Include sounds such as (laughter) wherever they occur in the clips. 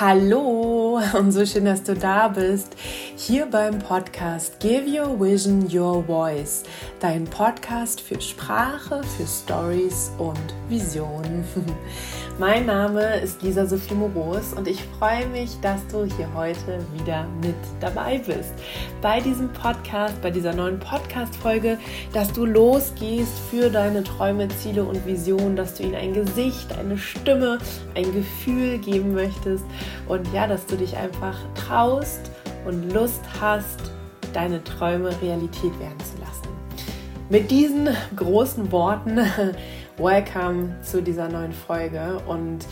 Hallo und so schön, dass du da bist. Hier beim Podcast Give Your Vision Your Voice. Dein Podcast für Sprache, für Stories und Visionen. (laughs) Mein Name ist Lisa Sophie Moros und ich freue mich, dass du hier heute wieder mit dabei bist. Bei diesem Podcast, bei dieser neuen Podcast-Folge, dass du losgehst für deine Träume, Ziele und Visionen, dass du ihnen ein Gesicht, eine Stimme, ein Gefühl geben möchtest und ja, dass du dich einfach traust und Lust hast, deine Träume Realität werden zu lassen. Mit diesen großen Worten, (laughs) welcome zu dieser neuen Folge und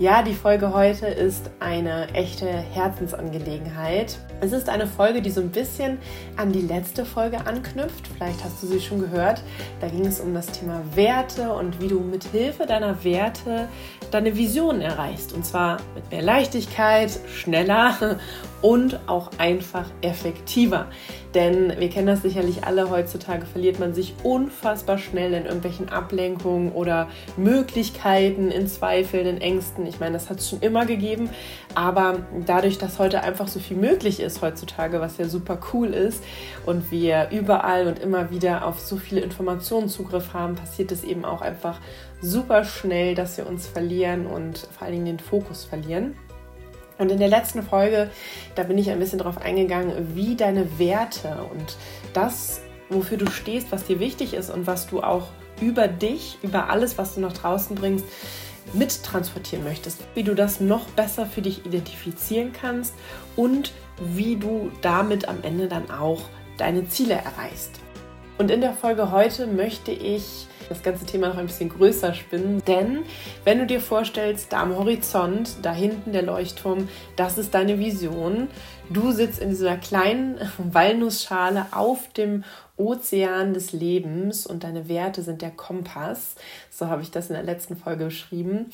ja, die Folge heute ist eine echte Herzensangelegenheit. Es ist eine Folge, die so ein bisschen an die letzte Folge anknüpft. Vielleicht hast du sie schon gehört. Da ging es um das Thema Werte und wie du mit Hilfe deiner Werte deine Visionen erreichst. Und zwar mit mehr Leichtigkeit, schneller (laughs) und auch einfach effektiver. Denn wir kennen das sicherlich alle, heutzutage verliert man sich unfassbar schnell in irgendwelchen Ablenkungen oder Möglichkeiten, in Zweifeln, in Ängsten. Ich meine, das hat es schon immer gegeben, aber dadurch, dass heute einfach so viel möglich ist heutzutage, was ja super cool ist und wir überall und immer wieder auf so viele Informationen Zugriff haben, passiert es eben auch einfach super schnell, dass wir uns verlieren und vor allen Dingen den Fokus verlieren. Und in der letzten Folge, da bin ich ein bisschen darauf eingegangen, wie deine Werte und das, wofür du stehst, was dir wichtig ist und was du auch über dich, über alles, was du nach draußen bringst, mittransportieren möchtest, wie du das noch besser für dich identifizieren kannst und wie du damit am Ende dann auch deine Ziele erreichst. Und in der Folge heute möchte ich das ganze Thema noch ein bisschen größer spinnen. Denn wenn du dir vorstellst, da am Horizont, da hinten der Leuchtturm, das ist deine Vision. Du sitzt in dieser kleinen (laughs) Walnussschale auf dem Ozean des Lebens und deine Werte sind der Kompass. So habe ich das in der letzten Folge beschrieben.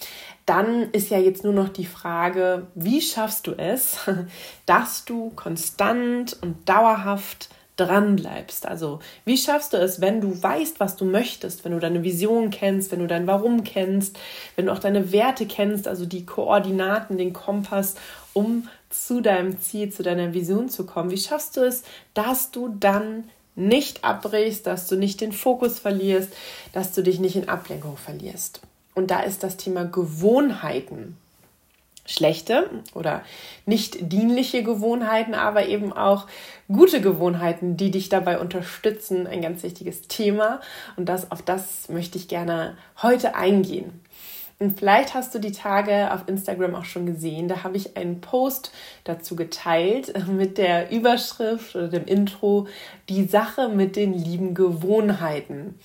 Dann ist ja jetzt nur noch die Frage, wie schaffst du es, (laughs) dass du konstant und dauerhaft dran bleibst. Also wie schaffst du es, wenn du weißt, was du möchtest, wenn du deine Vision kennst, wenn du dein Warum kennst, wenn du auch deine Werte kennst, also die Koordinaten, den Kompass, um zu deinem Ziel, zu deiner Vision zu kommen. Wie schaffst du es, dass du dann nicht abbrichst, dass du nicht den Fokus verlierst, dass du dich nicht in Ablenkung verlierst? Und da ist das Thema Gewohnheiten schlechte oder nicht dienliche Gewohnheiten, aber eben auch gute Gewohnheiten, die dich dabei unterstützen, ein ganz wichtiges Thema. Und das, auf das möchte ich gerne heute eingehen. Und vielleicht hast du die Tage auf Instagram auch schon gesehen. Da habe ich einen Post dazu geteilt (laughs) mit der Überschrift oder dem Intro Die Sache mit den lieben Gewohnheiten.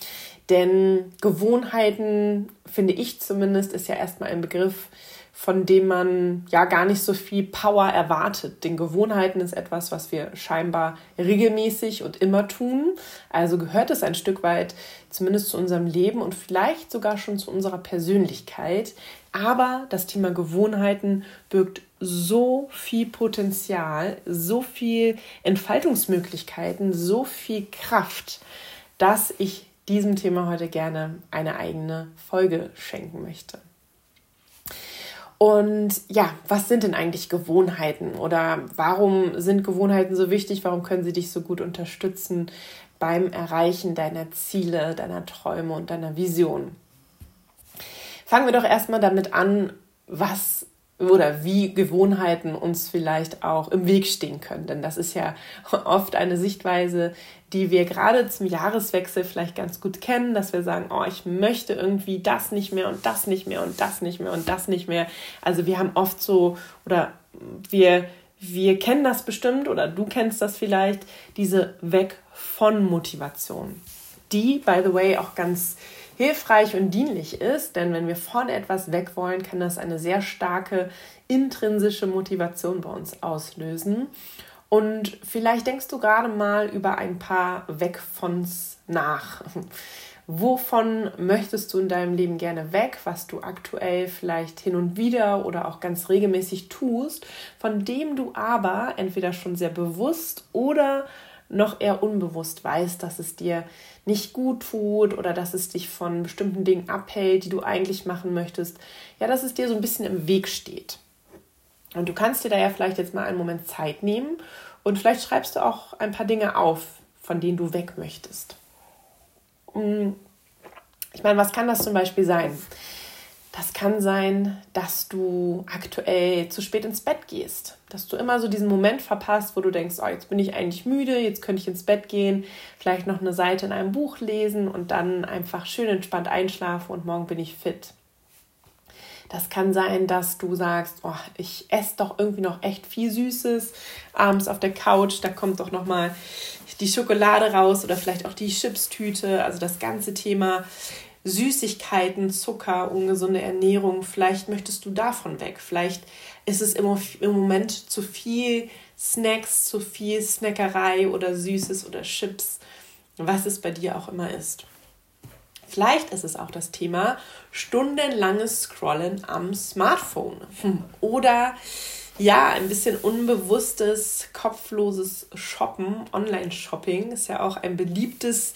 Denn Gewohnheiten, finde ich zumindest, ist ja erstmal ein Begriff, von dem man ja gar nicht so viel Power erwartet. Den Gewohnheiten ist etwas, was wir scheinbar regelmäßig und immer tun. Also gehört es ein Stück weit zumindest zu unserem Leben und vielleicht sogar schon zu unserer Persönlichkeit. Aber das Thema Gewohnheiten birgt so viel Potenzial, so viel Entfaltungsmöglichkeiten, so viel Kraft, dass ich diesem Thema heute gerne eine eigene Folge schenken möchte. Und ja, was sind denn eigentlich Gewohnheiten oder warum sind Gewohnheiten so wichtig? Warum können sie dich so gut unterstützen beim Erreichen deiner Ziele, deiner Träume und deiner Vision? Fangen wir doch erstmal damit an, was oder wie Gewohnheiten uns vielleicht auch im Weg stehen können. Denn das ist ja oft eine Sichtweise, die wir gerade zum Jahreswechsel vielleicht ganz gut kennen, dass wir sagen, oh, ich möchte irgendwie das nicht mehr und das nicht mehr und das nicht mehr und das nicht mehr. Also wir haben oft so oder wir wir kennen das bestimmt oder du kennst das vielleicht, diese Weg von Motivation. Die, by the way, auch ganz hilfreich und dienlich ist, denn wenn wir von etwas weg wollen, kann das eine sehr starke intrinsische Motivation bei uns auslösen. Und vielleicht denkst du gerade mal über ein paar Weg vons nach. (laughs) Wovon möchtest du in deinem Leben gerne weg, was du aktuell vielleicht hin und wieder oder auch ganz regelmäßig tust, von dem du aber entweder schon sehr bewusst oder noch eher unbewusst weißt, dass es dir nicht gut tut oder dass es dich von bestimmten Dingen abhält, die du eigentlich machen möchtest, ja, dass es dir so ein bisschen im Weg steht. Und du kannst dir da ja vielleicht jetzt mal einen Moment Zeit nehmen und vielleicht schreibst du auch ein paar Dinge auf, von denen du weg möchtest. Hm, ich meine, was kann das zum Beispiel sein? Das kann sein, dass du aktuell zu spät ins Bett gehst. Dass du immer so diesen Moment verpasst, wo du denkst, oh, jetzt bin ich eigentlich müde, jetzt könnte ich ins Bett gehen, vielleicht noch eine Seite in einem Buch lesen und dann einfach schön entspannt einschlafen und morgen bin ich fit. Das kann sein, dass du sagst, oh, ich esse doch irgendwie noch echt viel Süßes abends auf der Couch, da kommt doch noch mal die Schokolade raus oder vielleicht auch die Chipstüte, also das ganze Thema Süßigkeiten, Zucker, ungesunde Ernährung, vielleicht möchtest du davon weg. Vielleicht ist es im, Moment zu viel Snacks, zu viel Snackerei oder Süßes oder Chips, was es bei dir auch immer ist. Vielleicht ist es auch das Thema stundenlanges Scrollen am Smartphone hm. oder ja, ein bisschen unbewusstes, kopfloses Shoppen, Online-Shopping ist ja auch ein beliebtes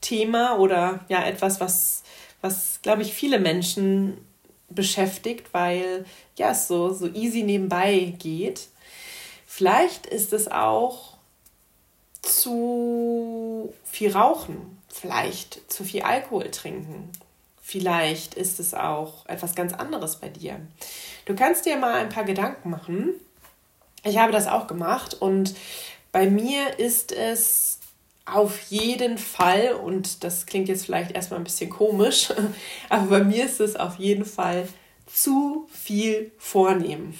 Thema oder ja etwas, was was, glaube ich, viele Menschen beschäftigt, weil ja, es so, so easy nebenbei geht. Vielleicht ist es auch zu viel Rauchen, vielleicht zu viel Alkohol trinken. Vielleicht ist es auch etwas ganz anderes bei dir. Du kannst dir mal ein paar Gedanken machen. Ich habe das auch gemacht und bei mir ist es auf jeden Fall, und das klingt jetzt vielleicht erstmal ein bisschen komisch, (laughs) aber bei mir ist es auf jeden Fall zu viel vornehmen.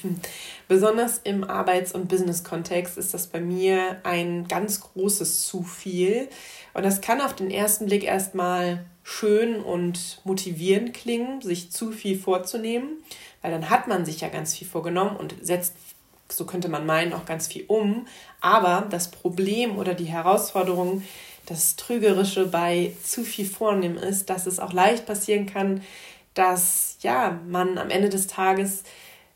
Besonders im Arbeits- und Business-Kontext ist das bei mir ein ganz großes zu viel. Und das kann auf den ersten Blick erstmal schön und motivierend klingen, sich zu viel vorzunehmen, weil dann hat man sich ja ganz viel vorgenommen und setzt so könnte man meinen, auch ganz viel um. Aber das Problem oder die Herausforderung, das Trügerische bei zu viel Vornehmen ist, dass es auch leicht passieren kann, dass ja, man am Ende des Tages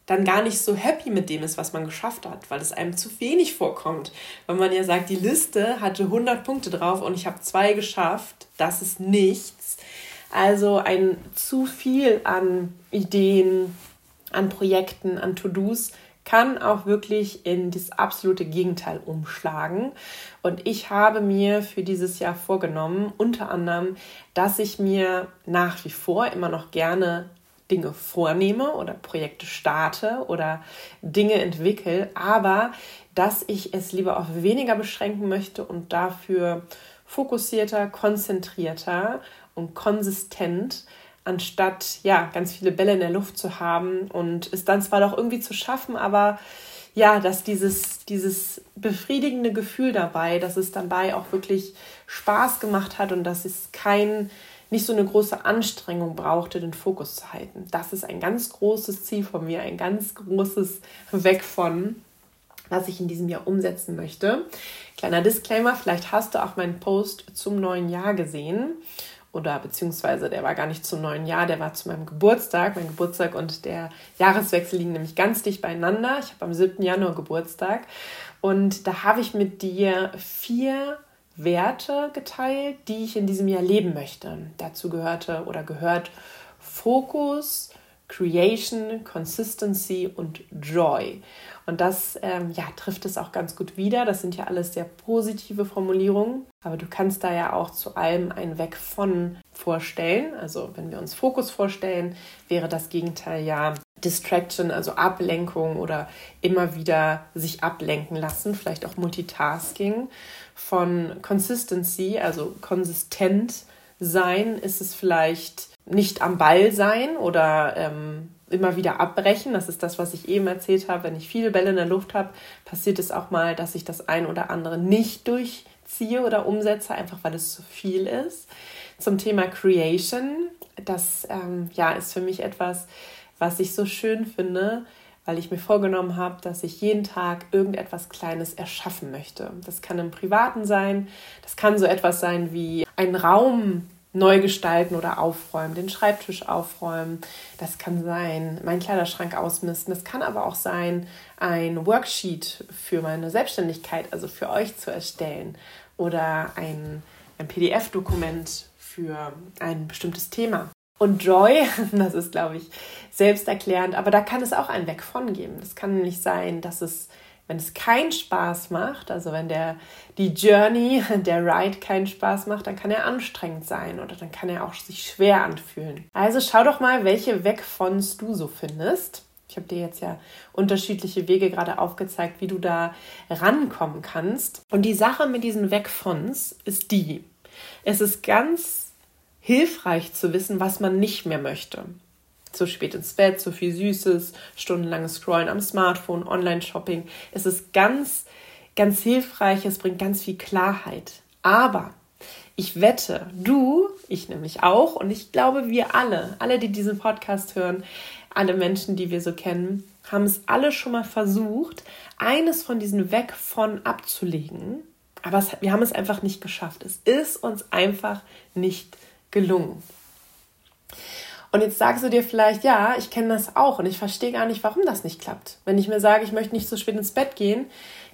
dann gar nicht so happy mit dem ist, was man geschafft hat, weil es einem zu wenig vorkommt. Wenn man ja sagt, die Liste hatte 100 Punkte drauf und ich habe zwei geschafft, das ist nichts. Also ein zu viel an Ideen, an Projekten, an To-Dos kann auch wirklich in das absolute Gegenteil umschlagen. Und ich habe mir für dieses Jahr vorgenommen, unter anderem, dass ich mir nach wie vor immer noch gerne Dinge vornehme oder Projekte starte oder Dinge entwickle, aber dass ich es lieber auf weniger beschränken möchte und dafür fokussierter, konzentrierter und konsistent anstatt ja ganz viele Bälle in der Luft zu haben und es dann zwar doch irgendwie zu schaffen, aber ja, dass dieses, dieses befriedigende Gefühl dabei, dass es dabei auch wirklich Spaß gemacht hat und dass es kein, nicht so eine große Anstrengung brauchte, den Fokus zu halten. Das ist ein ganz großes Ziel von mir, ein ganz großes Weg von, was ich in diesem Jahr umsetzen möchte. Kleiner Disclaimer, vielleicht hast du auch meinen Post zum neuen Jahr gesehen oder beziehungsweise der war gar nicht zum neuen Jahr, der war zu meinem Geburtstag. Mein Geburtstag und der Jahreswechsel liegen nämlich ganz dicht beieinander. Ich habe am 7. Januar Geburtstag und da habe ich mit dir vier Werte geteilt, die ich in diesem Jahr leben möchte. Dazu gehörte oder gehört Fokus, Creation, Consistency und Joy. Und das ähm, ja, trifft es auch ganz gut wieder. Das sind ja alles sehr positive Formulierungen. Aber du kannst da ja auch zu allem ein Weg von vorstellen. Also wenn wir uns Fokus vorstellen, wäre das Gegenteil ja Distraction, also Ablenkung oder immer wieder sich ablenken lassen, vielleicht auch Multitasking. Von Consistency, also konsistent sein, ist es vielleicht nicht am Ball sein oder ähm, immer wieder abbrechen. Das ist das, was ich eben erzählt habe. Wenn ich viele Bälle in der Luft habe, passiert es auch mal, dass ich das ein oder andere nicht durchziehe oder umsetze, einfach weil es zu viel ist. Zum Thema Creation, das ähm, ja, ist für mich etwas, was ich so schön finde, weil ich mir vorgenommen habe, dass ich jeden Tag irgendetwas Kleines erschaffen möchte. Das kann im Privaten sein, das kann so etwas sein wie ein Raum neu gestalten oder aufräumen, den Schreibtisch aufräumen. Das kann sein, meinen Kleiderschrank ausmisten. Das kann aber auch sein, ein Worksheet für meine Selbstständigkeit, also für euch zu erstellen oder ein, ein PDF-Dokument für ein bestimmtes Thema. Und Joy, (laughs) das ist, glaube ich, selbsterklärend, aber da kann es auch ein Weg von geben. Das kann nämlich sein, dass es, wenn es keinen Spaß macht, also wenn der, die Journey, (laughs) der Ride keinen Spaß macht, dann kann er anstrengend sein oder dann kann er auch sich schwer anfühlen. Also schau doch mal, welche Weg vons du so findest. Ich habe dir jetzt ja unterschiedliche Wege gerade aufgezeigt, wie du da rankommen kannst. Und die Sache mit diesen Weg vons ist die. Es ist ganz hilfreich zu wissen, was man nicht mehr möchte zu spät ins Bett, zu viel Süßes, stundenlanges Scrollen am Smartphone, Online-Shopping. Es ist ganz, ganz hilfreich, es bringt ganz viel Klarheit. Aber ich wette, du, ich nämlich auch und ich glaube, wir alle, alle, die diesen Podcast hören, alle Menschen, die wir so kennen, haben es alle schon mal versucht, eines von diesen weg von abzulegen. Aber es, wir haben es einfach nicht geschafft. Es ist uns einfach nicht gelungen. Und jetzt sagst du dir vielleicht, ja, ich kenne das auch und ich verstehe gar nicht, warum das nicht klappt. Wenn ich mir sage, ich möchte nicht so spät ins Bett gehen,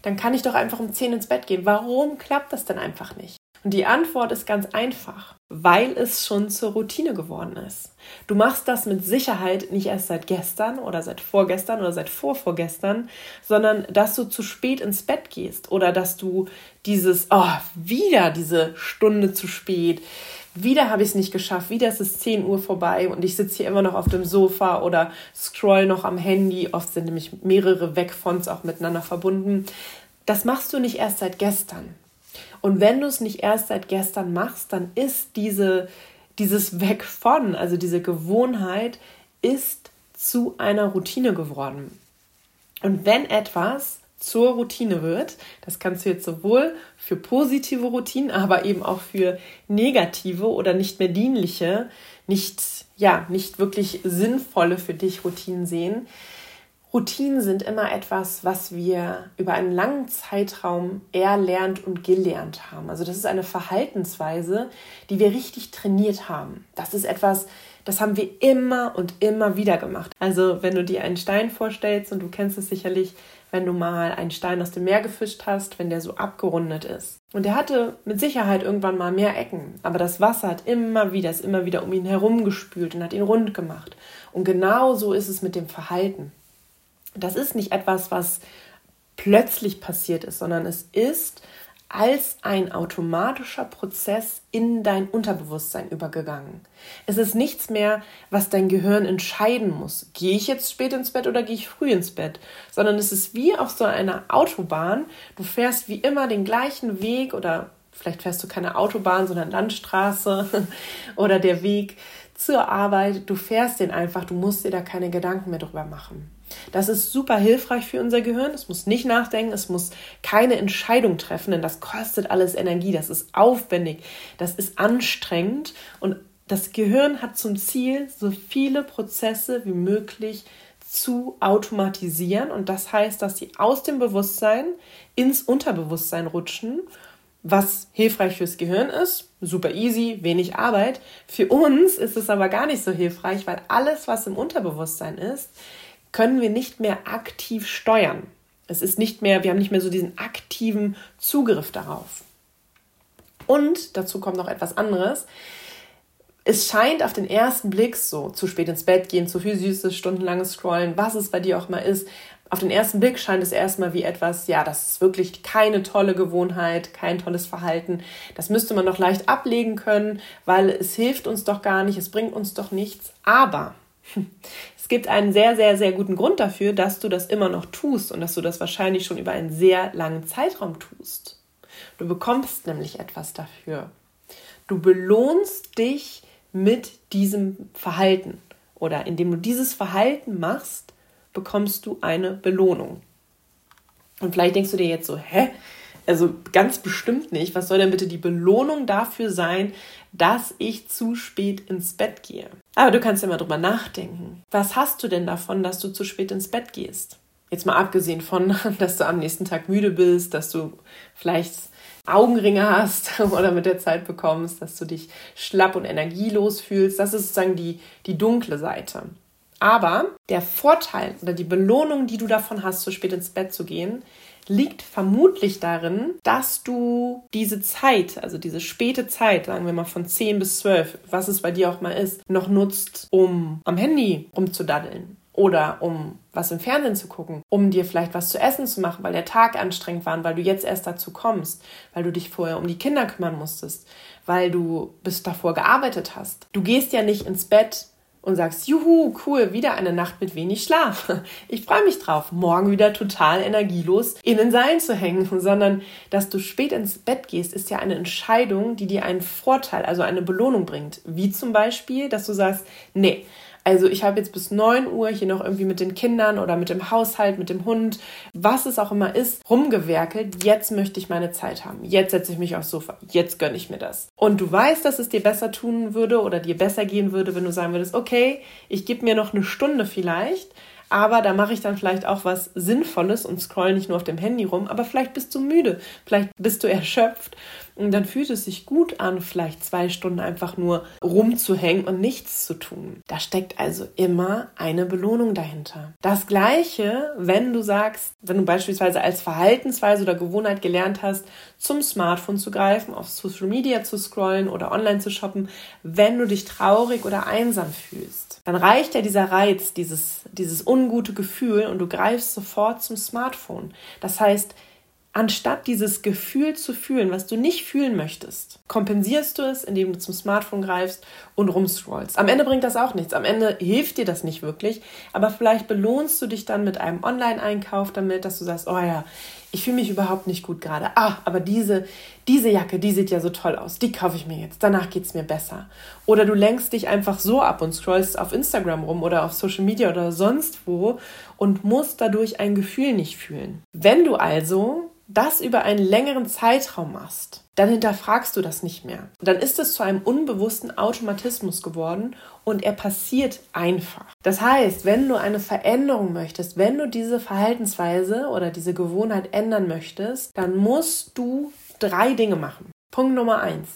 dann kann ich doch einfach um 10 ins Bett gehen. Warum klappt das denn einfach nicht? Und die Antwort ist ganz einfach, weil es schon zur Routine geworden ist. Du machst das mit Sicherheit nicht erst seit gestern oder seit vorgestern oder seit vorvorgestern, sondern dass du zu spät ins Bett gehst oder dass du dieses, oh, wieder diese Stunde zu spät, wieder habe ich es nicht geschafft, wieder ist es 10 Uhr vorbei und ich sitze hier immer noch auf dem Sofa oder scroll noch am Handy. Oft sind nämlich mehrere Wegfonts auch miteinander verbunden. Das machst du nicht erst seit gestern. Und wenn du es nicht erst seit gestern machst, dann ist diese, dieses Weg von, also diese Gewohnheit, ist zu einer Routine geworden. Und wenn etwas zur Routine wird. Das kannst du jetzt sowohl für positive Routinen, aber eben auch für negative oder nicht mehr dienliche, nicht, ja, nicht wirklich sinnvolle für dich Routinen sehen. Routinen sind immer etwas, was wir über einen langen Zeitraum erlernt und gelernt haben. Also das ist eine Verhaltensweise, die wir richtig trainiert haben. Das ist etwas, das haben wir immer und immer wieder gemacht. Also wenn du dir einen Stein vorstellst und du kennst es sicherlich, wenn du mal einen Stein aus dem Meer gefischt hast, wenn der so abgerundet ist. Und der hatte mit Sicherheit irgendwann mal mehr Ecken, aber das Wasser hat immer wieder, ist immer wieder um ihn herum gespült und hat ihn rund gemacht. Und genau so ist es mit dem Verhalten. Das ist nicht etwas, was plötzlich passiert ist, sondern es ist als ein automatischer Prozess in dein Unterbewusstsein übergegangen. Es ist nichts mehr, was dein Gehirn entscheiden muss. Gehe ich jetzt spät ins Bett oder gehe ich früh ins Bett? Sondern es ist wie auf so einer Autobahn. Du fährst wie immer den gleichen Weg oder vielleicht fährst du keine Autobahn, sondern Landstraße (laughs) oder der Weg zur Arbeit. Du fährst den einfach. Du musst dir da keine Gedanken mehr drüber machen. Das ist super hilfreich für unser Gehirn. Es muss nicht nachdenken, es muss keine Entscheidung treffen, denn das kostet alles Energie, das ist aufwendig, das ist anstrengend und das Gehirn hat zum Ziel, so viele Prozesse wie möglich zu automatisieren und das heißt, dass sie aus dem Bewusstsein ins Unterbewusstsein rutschen, was hilfreich fürs Gehirn ist, super easy, wenig Arbeit. Für uns ist es aber gar nicht so hilfreich, weil alles, was im Unterbewusstsein ist, können wir nicht mehr aktiv steuern. Es ist nicht mehr, wir haben nicht mehr so diesen aktiven Zugriff darauf. Und dazu kommt noch etwas anderes. Es scheint auf den ersten Blick so, zu spät ins Bett gehen, zu viel Süßes, stundenlanges Scrollen, was es bei dir auch mal ist. Auf den ersten Blick scheint es erstmal wie etwas, ja, das ist wirklich keine tolle Gewohnheit, kein tolles Verhalten. Das müsste man doch leicht ablegen können, weil es hilft uns doch gar nicht, es bringt uns doch nichts. Aber (laughs) es gibt einen sehr, sehr, sehr guten Grund dafür, dass du das immer noch tust und dass du das wahrscheinlich schon über einen sehr langen Zeitraum tust. Du bekommst nämlich etwas dafür. Du belohnst dich mit diesem Verhalten oder indem du dieses Verhalten machst, bekommst du eine Belohnung. Und vielleicht denkst du dir jetzt so, hä? Also ganz bestimmt nicht. Was soll denn bitte die Belohnung dafür sein, dass ich zu spät ins Bett gehe? Aber du kannst ja mal drüber nachdenken. Was hast du denn davon, dass du zu spät ins Bett gehst? Jetzt mal abgesehen von, (laughs) dass du am nächsten Tag müde bist, dass du vielleicht Augenringe hast (laughs) oder mit der Zeit bekommst, dass du dich schlapp und energielos fühlst. Das ist sozusagen die, die dunkle Seite. Aber der Vorteil oder die Belohnung, die du davon hast, zu spät ins Bett zu gehen, liegt vermutlich darin, dass du diese Zeit, also diese späte Zeit, sagen wir mal von 10 bis 12, was es bei dir auch mal ist, noch nutzt, um am Handy rumzudaddeln oder um was im Fernsehen zu gucken, um dir vielleicht was zu essen zu machen, weil der Tag anstrengend war weil du jetzt erst dazu kommst, weil du dich vorher um die Kinder kümmern musstest, weil du bis davor gearbeitet hast. Du gehst ja nicht ins Bett und sagst, juhu, cool, wieder eine Nacht mit wenig Schlaf. (laughs) Ich freue mich drauf, morgen wieder total energielos in den Seilen zu hängen, (laughs) sondern dass du spät ins Bett gehst, ist ja eine Entscheidung, die dir einen Vorteil, also eine Belohnung bringt. Wie zum Beispiel, dass du sagst, nee, also ich habe jetzt bis 9 Uhr hier noch irgendwie mit den Kindern oder mit dem Haushalt, mit dem Hund, was es auch immer ist, rumgewerkelt. Jetzt möchte ich meine Zeit haben. Jetzt setze ich mich aufs Sofa. Jetzt gönne ich mir das. Und du weißt, dass es dir besser tun würde oder dir besser gehen würde, wenn du sagen würdest, okay, ich gebe mir noch eine Stunde vielleicht aber da mache ich dann vielleicht auch was Sinnvolles und scroll nicht nur auf dem Handy rum, aber vielleicht bist du müde, vielleicht bist du erschöpft und dann fühlt es sich gut an, vielleicht zwei Stunden einfach nur rumzuhängen und nichts zu tun. Da steckt also immer eine Belohnung dahinter. Das gleiche, wenn du sagst, wenn du beispielsweise als Verhaltensweise oder Gewohnheit gelernt hast, zum Smartphone zu greifen, auf Social Media zu scrollen oder online zu shoppen, wenn du dich traurig oder einsam fühlst dann reicht ja dieser Reiz, dieses, dieses ungute Gefühl und du greifst sofort zum Smartphone. Das heißt, anstatt dieses Gefühl zu fühlen, was du nicht fühlen möchtest, kompensierst du es, indem du zum Smartphone greifst und rumscrollst. Am Ende bringt das auch nichts. Am Ende hilft dir das nicht wirklich, aber vielleicht belohnst du dich dann mit einem Online-Einkauf damit, dass du sagst, oh ja, ich fühle mich überhaupt nicht gut gerade. Ah, aber diese, diese Jacke, die sieht ja so toll aus. Die kaufe ich mir jetzt. Danach geht es mir besser. Oder du lenkst dich einfach so ab und scrollst auf Instagram rum oder auf Social Media oder sonst wo und musst dadurch ein Gefühl nicht fühlen. Wenn du also das über einen längeren Zeitraum machst, dann hinterfragst du das nicht mehr. Dann ist es zu einem unbewussten Automatismus geworden und er passiert einfach. Das heißt, wenn du eine Veränderung möchtest, wenn du diese Verhaltensweise oder diese Gewohnheit ändern möchtest, dann musst du drei Dinge machen. Punkt Nummer eins.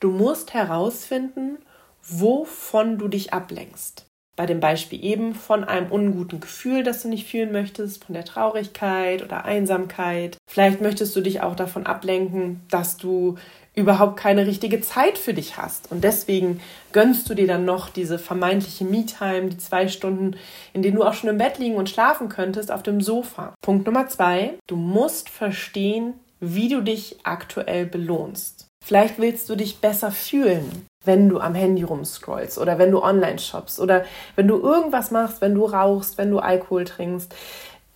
Du musst herausfinden, wovon du dich ablenkst bei dem Beispiel eben von einem unguten Gefühl, das du nicht fühlen möchtest, von der Traurigkeit oder Einsamkeit. Vielleicht möchtest du dich auch davon ablenken, dass du überhaupt keine richtige Zeit für dich hast. Und deswegen gönnst du dir dann noch diese vermeintliche Me-Time, die zwei Stunden, in denen du auch schon im Bett liegen und schlafen könntest, auf dem Sofa. Punkt Nummer zwei, du musst verstehen, wie du dich aktuell belohnst. Vielleicht willst du dich besser fühlen wenn du am Handy rumscrollst oder wenn du online shoppst oder wenn du irgendwas machst, wenn du rauchst, wenn du Alkohol trinkst,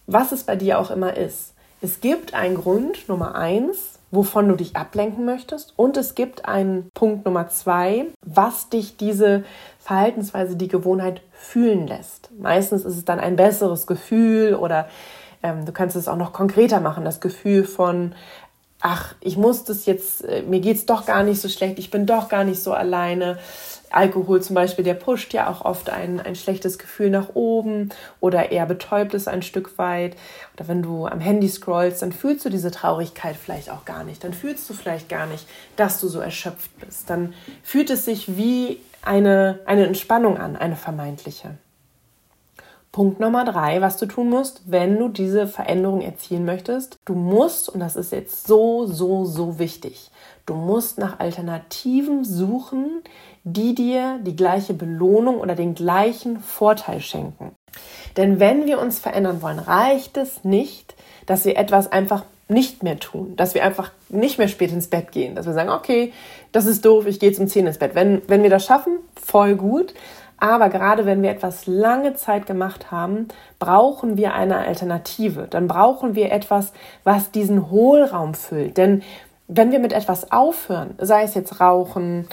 was es bei dir auch immer ist. Es gibt einen Grund Nummer eins, wovon du dich ablenken möchtest und es gibt einen Punkt Nummer zwei, was dich diese Verhaltensweise, die Gewohnheit fühlen lässt. Meistens ist es dann ein besseres Gefühl oder ähm, du kannst es auch noch konkreter machen, das Gefühl von ach, ich muss das jetzt, äh, mir geht es doch gar nicht so schlecht, ich bin doch gar nicht so alleine. Alkohol zum Beispiel, der pusht ja auch oft ein, ein schlechtes Gefühl nach oben oder er betäubt es ein Stück weit. Oder wenn du am Handy scrollst, dann fühlst du diese Traurigkeit vielleicht auch gar nicht. Dann fühlst du vielleicht gar nicht, dass du so erschöpft bist. Dann fühlt es sich wie eine, eine Entspannung an, eine vermeintliche. Punkt Nummer drei, was du tun musst, wenn du diese Veränderung erzielen möchtest. Du musst, und das ist jetzt so, so, so wichtig, du musst nach Alternativen suchen, die dir die gleiche Belohnung oder den gleichen Vorteil schenken. Denn wenn wir uns verändern wollen, reicht es nicht, dass wir etwas einfach nicht mehr tun, dass wir einfach nicht mehr spät ins Bett gehen, dass wir sagen, okay, das ist doof, ich gehe zum 10 ins Bett. Wenn, wenn wir das schaffen, voll gut. Aber gerade wenn wir etwas lange Zeit gemacht haben, brauchen wir eine Alternative. Dann brauchen wir etwas, was diesen Hohlraum füllt. Denn wenn wir mit etwas aufhören, sei es jetzt Rauchen,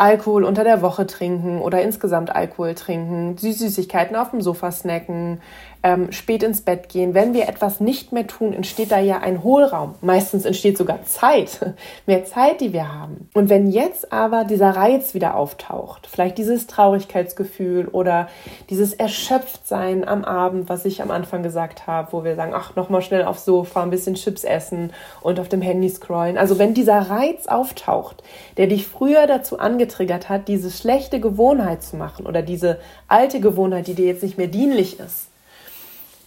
Alkohol unter der Woche trinken oder insgesamt Alkohol trinken, Süßigkeiten auf dem Sofa snacken, ähm, spät ins Bett gehen. Wenn wir etwas nicht mehr tun, entsteht da ja ein Hohlraum. Meistens entsteht sogar Zeit, (laughs) mehr Zeit, die wir haben. Und wenn jetzt aber dieser Reiz wieder auftaucht, vielleicht dieses Traurigkeitsgefühl oder dieses Erschöpftsein am Abend, was ich am Anfang gesagt habe, wo wir sagen, ach, nochmal schnell aufs Sofa, ein bisschen Chips essen und auf dem Handy scrollen. Also wenn dieser Reiz auftaucht, der dich früher dazu angetriggert hat, diese schlechte Gewohnheit zu machen oder diese alte Gewohnheit, die dir jetzt nicht mehr dienlich ist,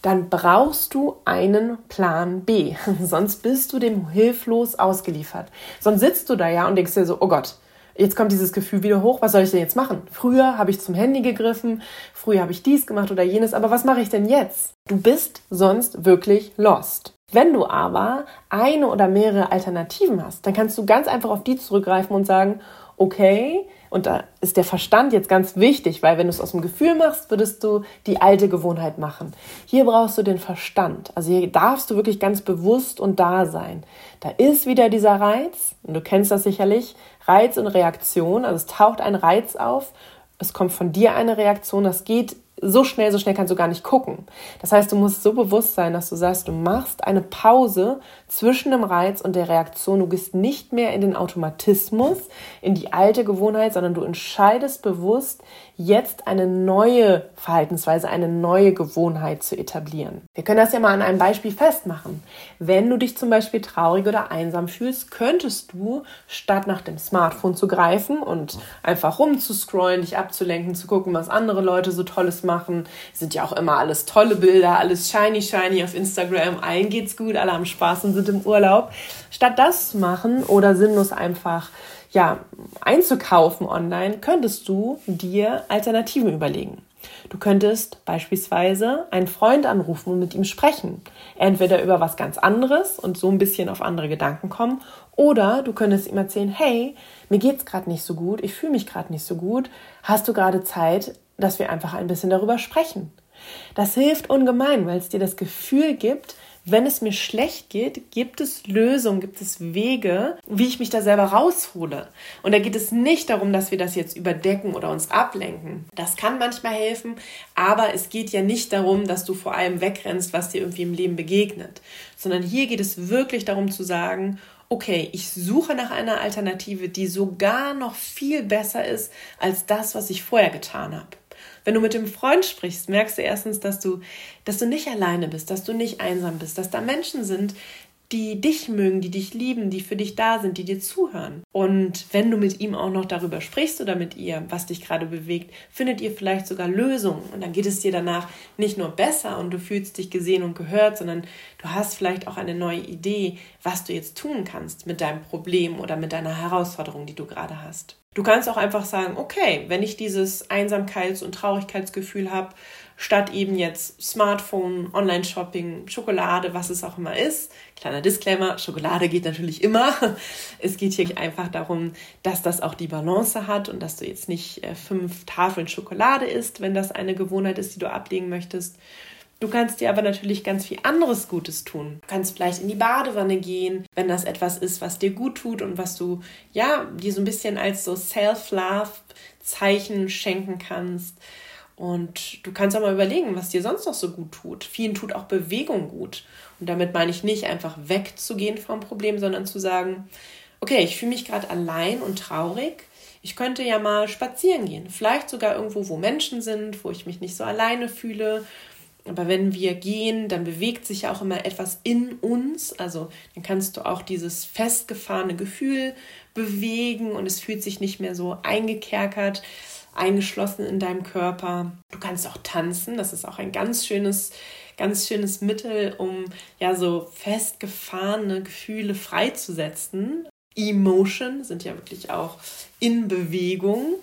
dann brauchst du einen Plan B. (laughs) Sonst bist du dem hilflos ausgeliefert. Sonst sitzt du da ja und denkst dir so, oh Gott, jetzt kommt dieses Gefühl wieder hoch, was soll ich denn jetzt machen? Früher habe ich zum Handy gegriffen, früher habe ich dies gemacht oder jenes, aber was mache ich denn jetzt? Du bist sonst wirklich lost. Wenn du aber eine oder mehrere Alternativen hast, dann kannst du ganz einfach auf die zurückgreifen und sagen, okay, und da ist der Verstand jetzt ganz wichtig, weil wenn du es aus dem Gefühl machst, würdest du die alte Gewohnheit machen. Hier brauchst du den Verstand. Also hier darfst du wirklich ganz bewusst und da sein. Da ist wieder dieser Reiz, und du kennst das sicherlich, Reiz und Reaktion. Also es taucht ein Reiz auf, es kommt von dir eine Reaktion, das geht so schnell, so schnell kannst du gar nicht gucken. Das heißt, du musst so bewusst sein, dass du sagst, du machst eine Pause zwischen dem Reiz und der Reaktion. Du gehst nicht mehr in den Automatismus, in die alte Gewohnheit, sondern du entscheidest bewusst, jetzt eine neue Verhaltensweise, eine neue Gewohnheit zu etablieren. Wir können das ja mal an einem Beispiel festmachen. Wenn du dich zum Beispiel traurig oder einsam fühlst, könntest du, statt nach dem Smartphone zu greifen und einfach rumzuscrollen, dich abzulenken, zu gucken, was andere Leute so Tolles machen, sind ja auch immer alles tolle Bilder, alles shiny, shiny auf Instagram, allen geht's gut, alle haben Spaß und sind im Urlaub. Statt das zu machen oder sinnlos einfach ja, einzukaufen online, könntest du dir Alternativen überlegen. Du könntest beispielsweise einen Freund anrufen und mit ihm sprechen. Entweder über was ganz anderes und so ein bisschen auf andere Gedanken kommen, oder du könntest ihm erzählen, hey, mir geht's gerade nicht so gut, ich fühle mich gerade nicht so gut. Hast du gerade Zeit, dass wir einfach ein bisschen darüber sprechen? Das hilft ungemein, weil es dir das Gefühl gibt, wenn es mir schlecht geht, gibt es Lösungen, gibt es Wege, wie ich mich da selber raushole. Und da geht es nicht darum, dass wir das jetzt überdecken oder uns ablenken. Das kann manchmal helfen, aber es geht ja nicht darum, dass du vor allem wegrennst, was dir irgendwie im Leben begegnet, sondern hier geht es wirklich darum zu sagen, okay, ich suche nach einer Alternative, die sogar noch viel besser ist als das, was ich vorher getan habe. Wenn du mit dem Freund sprichst, merkst du erstens, dass du, dass du nicht alleine bist, dass du nicht einsam bist, dass da Menschen sind, die dich mögen, die dich lieben, die für dich da sind, die dir zuhören. Und wenn du mit ihm auch noch darüber sprichst oder mit ihr, was dich gerade bewegt, findet ihr vielleicht sogar Lösungen. Und dann geht es dir danach nicht nur besser und du fühlst dich gesehen und gehört, sondern du hast vielleicht auch eine neue Idee, was du jetzt tun kannst mit deinem Problem oder mit deiner Herausforderung, die du gerade hast. Du kannst auch einfach sagen, okay, wenn ich dieses Einsamkeits- und Traurigkeitsgefühl habe, statt eben jetzt Smartphone, Online-Shopping, Schokolade, was es auch immer ist. Kleiner Disclaimer, Schokolade geht natürlich immer. (laughs) Es geht hier einfach darum, dass das auch die Balance hat und dass du jetzt nicht äh, fünf Tafeln Schokolade isst, wenn das eine Gewohnheit ist, die du ablegen möchtest. Du kannst dir aber natürlich ganz viel anderes Gutes tun. Du kannst vielleicht in die Badewanne gehen, wenn das etwas ist, was dir gut tut und was du, ja, dir so ein bisschen als so Self-Love-Zeichen schenken kannst. Und du kannst auch mal überlegen, was dir sonst noch so gut tut. Vielen tut auch Bewegung gut. Und damit meine ich nicht einfach wegzugehen vom Problem, sondern zu sagen, okay, ich fühle mich gerade allein und traurig. Ich könnte ja mal spazieren gehen. Vielleicht sogar irgendwo, wo Menschen sind, wo ich mich nicht so alleine fühle, aber wenn wir gehen, dann bewegt sich ja auch immer etwas in uns. Also dann kannst du auch dieses festgefahrene Gefühl bewegen und es fühlt sich nicht mehr so eingekerkert, eingeschlossen in deinem Körper. Du kannst auch tanzen. Das ist auch ein ganz schönes, ganz schönes Mittel, um ja so festgefahrene Gefühle freizusetzen. Emotion sind ja wirklich auch in Bewegung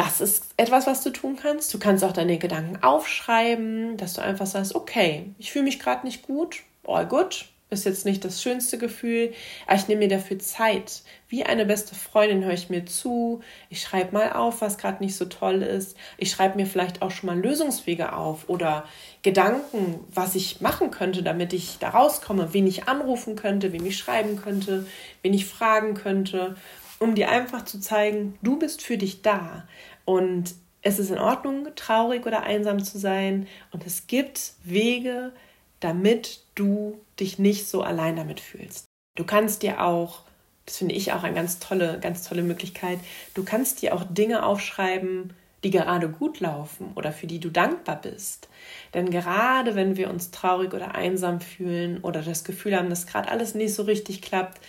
das ist etwas, was du tun kannst. Du kannst auch deine Gedanken aufschreiben, dass du einfach sagst, okay, ich fühle mich gerade nicht gut, all good, ist jetzt nicht das schönste Gefühl, aber ich nehme mir dafür Zeit. Wie eine beste Freundin höre ich mir zu, ich schreibe mal auf, was gerade nicht so toll ist. Ich schreibe mir vielleicht auch schon mal Lösungswege auf oder Gedanken, was ich machen könnte, damit ich da rauskomme, wen ich anrufen könnte, wem ich schreiben könnte, wen ich fragen könnte, um dir einfach zu zeigen, du bist für dich da. Und es ist in Ordnung, traurig oder einsam zu sein. Und es gibt Wege, damit du dich nicht so allein damit fühlst. Du kannst dir auch, das finde ich auch eine ganz tolle, ganz tolle Möglichkeit, du kannst dir auch Dinge aufschreiben, die gerade gut laufen oder für die du dankbar bist. Denn gerade wenn wir uns traurig oder einsam fühlen oder das Gefühl haben, dass gerade alles nicht so richtig klappt,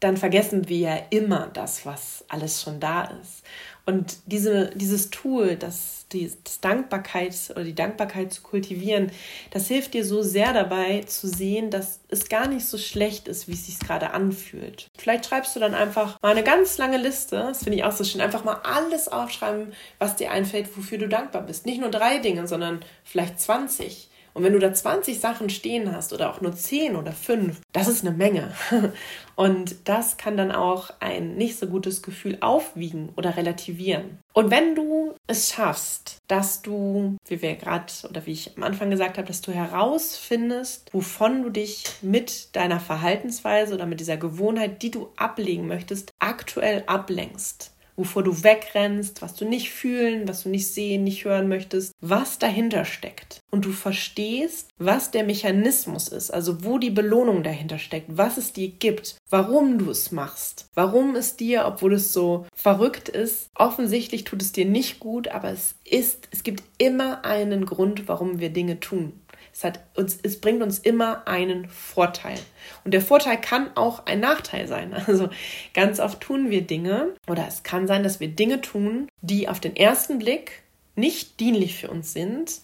dann vergessen wir ja immer das, was alles schon da ist. Und diese, dieses Tool, das, die, das Dankbarkeit oder die Dankbarkeit zu kultivieren, das hilft dir so sehr dabei zu sehen, dass es gar nicht so schlecht ist, wie es sich gerade anfühlt. Vielleicht schreibst du dann einfach mal eine ganz lange Liste, das finde ich auch so schön, einfach mal alles aufschreiben, was dir einfällt, wofür du dankbar bist. Nicht nur drei Dinge, sondern vielleicht 20. Und wenn du da 20 Sachen stehen hast oder auch nur 10 oder 5, das ist eine Menge. (laughs) Und das kann dann auch ein nicht so gutes Gefühl aufwiegen oder relativieren. Und wenn du es schaffst, dass du, wie wir gerade oder wie ich am Anfang gesagt habe, dass du herausfindest, wovon du dich mit deiner Verhaltensweise oder mit dieser Gewohnheit, die du ablegen möchtest, aktuell ablenkst, wovor du wegrennst, was du nicht fühlen, was du nicht sehen, nicht hören möchtest, was dahinter steckt. Und du verstehst, was der Mechanismus ist, also wo die Belohnung dahinter steckt, was es dir gibt, warum du es machst, warum es dir, obwohl es so verrückt ist, offensichtlich tut es dir nicht gut, aber es ist, es gibt immer einen Grund, warum wir Dinge tun. Es, hat uns, es bringt uns immer einen Vorteil. Und der Vorteil kann auch ein Nachteil sein. (laughs) Also ganz oft tun wir Dinge oder es kann sein, dass wir Dinge tun, die auf den ersten Blick nicht dienlich für uns sind,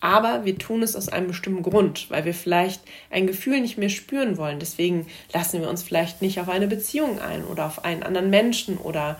aber wir tun es aus einem bestimmten Grund, weil wir vielleicht ein Gefühl nicht mehr spüren wollen. Deswegen lassen wir uns vielleicht nicht auf eine Beziehung ein oder auf einen anderen Menschen oder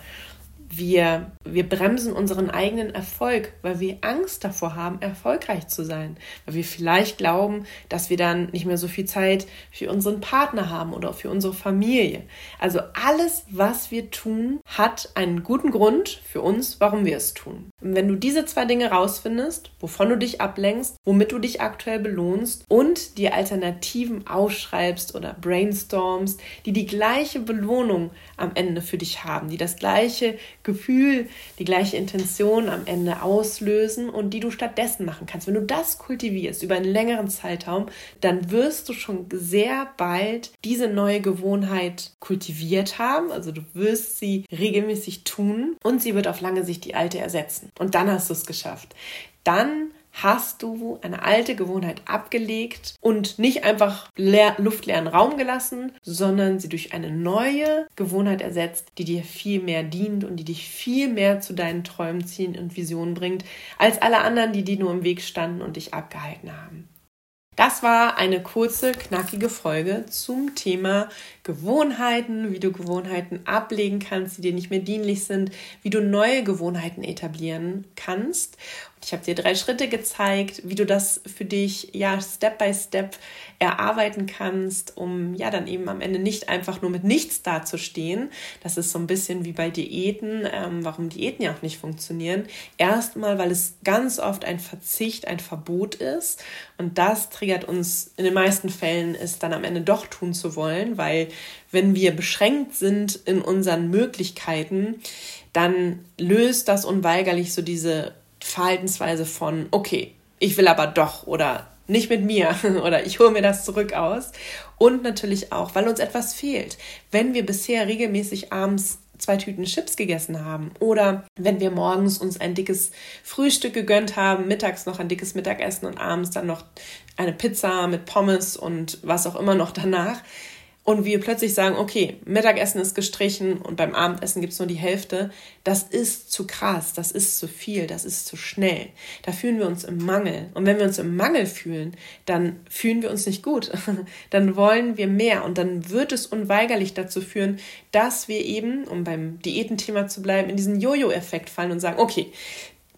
wir, wir bremsen unseren eigenen Erfolg, weil wir Angst davor haben, erfolgreich zu sein. Weil wir vielleicht glauben, dass wir dann nicht mehr so viel Zeit für unseren Partner haben oder für unsere Familie. Also alles, was wir tun, hat einen guten Grund für uns, warum wir es tun. Und wenn du diese zwei Dinge rausfindest, wovon du dich ablenkst, womit du dich aktuell belohnst und dir Alternativen ausschreibst oder brainstormst, die die gleiche Belohnung am Ende für dich haben, die das gleiche Gefühl, die gleiche Intention am Ende auslösen und die du stattdessen machen kannst. Wenn du das kultivierst über einen längeren Zeitraum, dann wirst du schon sehr bald diese neue Gewohnheit kultiviert haben. Also du wirst sie regelmäßig tun und sie wird auf lange Sicht die alte ersetzen. Und dann hast du es geschafft. Dann hast du eine alte Gewohnheit abgelegt und nicht einfach leer, luftleeren Raum gelassen, sondern sie durch eine neue Gewohnheit ersetzt, die dir viel mehr dient und die dich viel mehr zu deinen Träumen, Zielen und Visionen bringt, als alle anderen, die dir nur im Weg standen und dich abgehalten haben. Das war eine kurze, knackige Folge zum Thema Gewohnheiten, wie du Gewohnheiten ablegen kannst, die dir nicht mehr dienlich sind, wie du neue Gewohnheiten etablieren kannst. Ich habe dir drei Schritte gezeigt, wie du das für dich ja Step by Step erarbeiten kannst, um ja dann eben am Ende nicht einfach nur mit nichts dazustehen. Das ist so ein bisschen wie bei Diäten, ähm, warum Diäten ja auch nicht funktionieren. Erstmal, weil es ganz oft ein Verzicht, ein Verbot ist und das triggert uns in den meisten Fällen, es dann am Ende doch tun zu wollen, weil wenn wir beschränkt sind in unseren Möglichkeiten, dann löst das unweigerlich so diese Verhaltensweise von, okay, ich will aber doch oder nicht mit mir (laughs) oder ich hole mir das zurück aus. Und natürlich auch, weil uns etwas fehlt. Wenn wir bisher regelmäßig abends zwei Tüten Chips gegessen haben oder wenn wir morgens uns ein dickes Frühstück gegönnt haben, mittags noch ein dickes Mittagessen und abends dann noch eine Pizza mit Pommes und was auch immer noch danach, und wir plötzlich sagen, okay, Mittagessen ist gestrichen und beim Abendessen gibt es nur die Hälfte, das ist zu krass, das ist zu viel, das ist zu schnell. Da fühlen wir uns im Mangel. Und wenn wir uns im Mangel fühlen, dann fühlen wir uns nicht gut. (laughs) dann wollen wir mehr und dann wird es unweigerlich dazu führen, dass wir eben, um beim Diätenthema zu bleiben, in diesen Jojo-Effekt fallen und sagen, okay,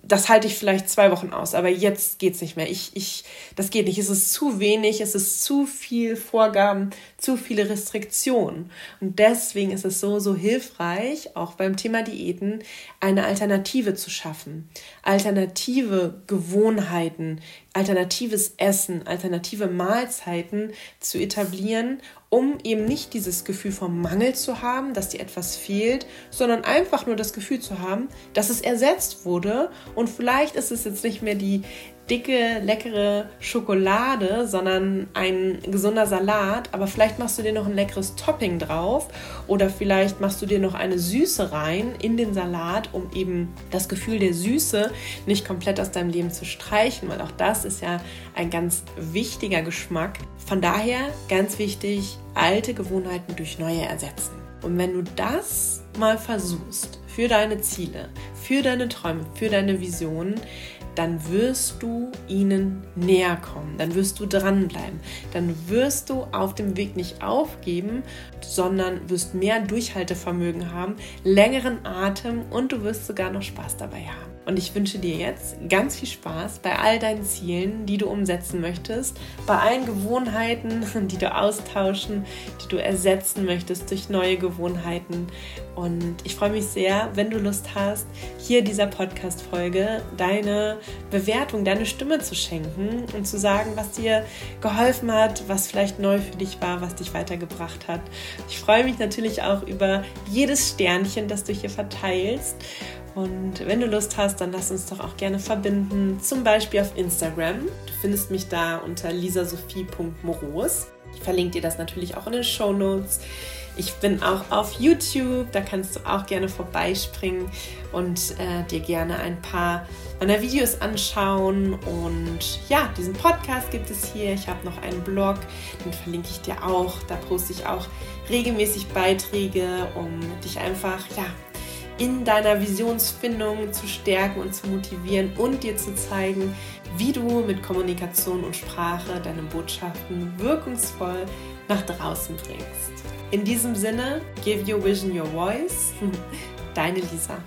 das halte ich vielleicht zwei Wochen aus, aber jetzt geht's nicht mehr. Ich, ich, das geht nicht. Es ist zu wenig, es ist zu viel Vorgaben, zu viele Restriktionen. Und deswegen ist es so, so hilfreich, auch beim Thema Diäten, eine Alternative zu schaffen. Alternative Gewohnheiten, alternatives Essen, alternative Mahlzeiten zu etablieren, um eben nicht dieses Gefühl vom Mangel zu haben, dass dir etwas fehlt, sondern einfach nur das Gefühl zu haben, dass es ersetzt wurde. Und vielleicht ist es jetzt nicht mehr die dicke, leckere Schokolade, sondern ein gesunder Salat. Aber vielleicht machst du dir noch ein leckeres Topping drauf oder vielleicht machst du dir noch eine Süße rein in den Salat, um eben das Gefühl der Süße nicht komplett aus deinem Leben zu streichen, weil auch das ist ja ein ganz wichtiger Geschmack. Von daher ganz wichtig, alte Gewohnheiten durch neue ersetzen. Und wenn du das mal versuchst, für deine Ziele, für deine Träume, für deine Visionen, dann wirst du ihnen näher kommen, dann wirst du dranbleiben, dann wirst du auf dem Weg nicht aufgeben, sondern wirst mehr Durchhaltevermögen haben, längeren Atem und du wirst sogar noch Spaß dabei haben. Und ich wünsche dir jetzt ganz viel Spaß bei all deinen Zielen, die du umsetzen möchtest, bei allen Gewohnheiten, (laughs) die du austauschen, die du ersetzen möchtest durch neue Gewohnheiten. Und ich freue mich sehr, wenn du Lust hast, hier dieser Podcast-Folge deine Bewertung, deine Stimme zu schenken und zu sagen, was dir geholfen hat, was vielleicht neu für dich war, was dich weitergebracht hat. Ich freue mich natürlich auch über jedes Sternchen, das du hier verteilst. Und wenn du Lust hast, dann lass uns doch auch gerne verbinden, zum Beispiel auf Instagram. Du findest mich da unter lisasophie.moros. Ich verlinke dir das natürlich auch in den Show Notes. Ich bin auch auf YouTube, da kannst du auch gerne vorbeispringen und äh, dir gerne ein paar meiner Videos anschauen. Und ja, diesen Podcast gibt es hier. Ich habe noch einen Blog, den verlinke ich dir auch. Da poste ich auch regelmäßig Beiträge, um dich einfach ja, in deiner Visionsfindung zu stärken und zu motivieren und dir zu zeigen, wie du mit Kommunikation und Sprache deine Botschaften wirkungsvoll nach draußen bringst. In diesem Sinne, give your vision your voice. (laughs) Deine Lisa.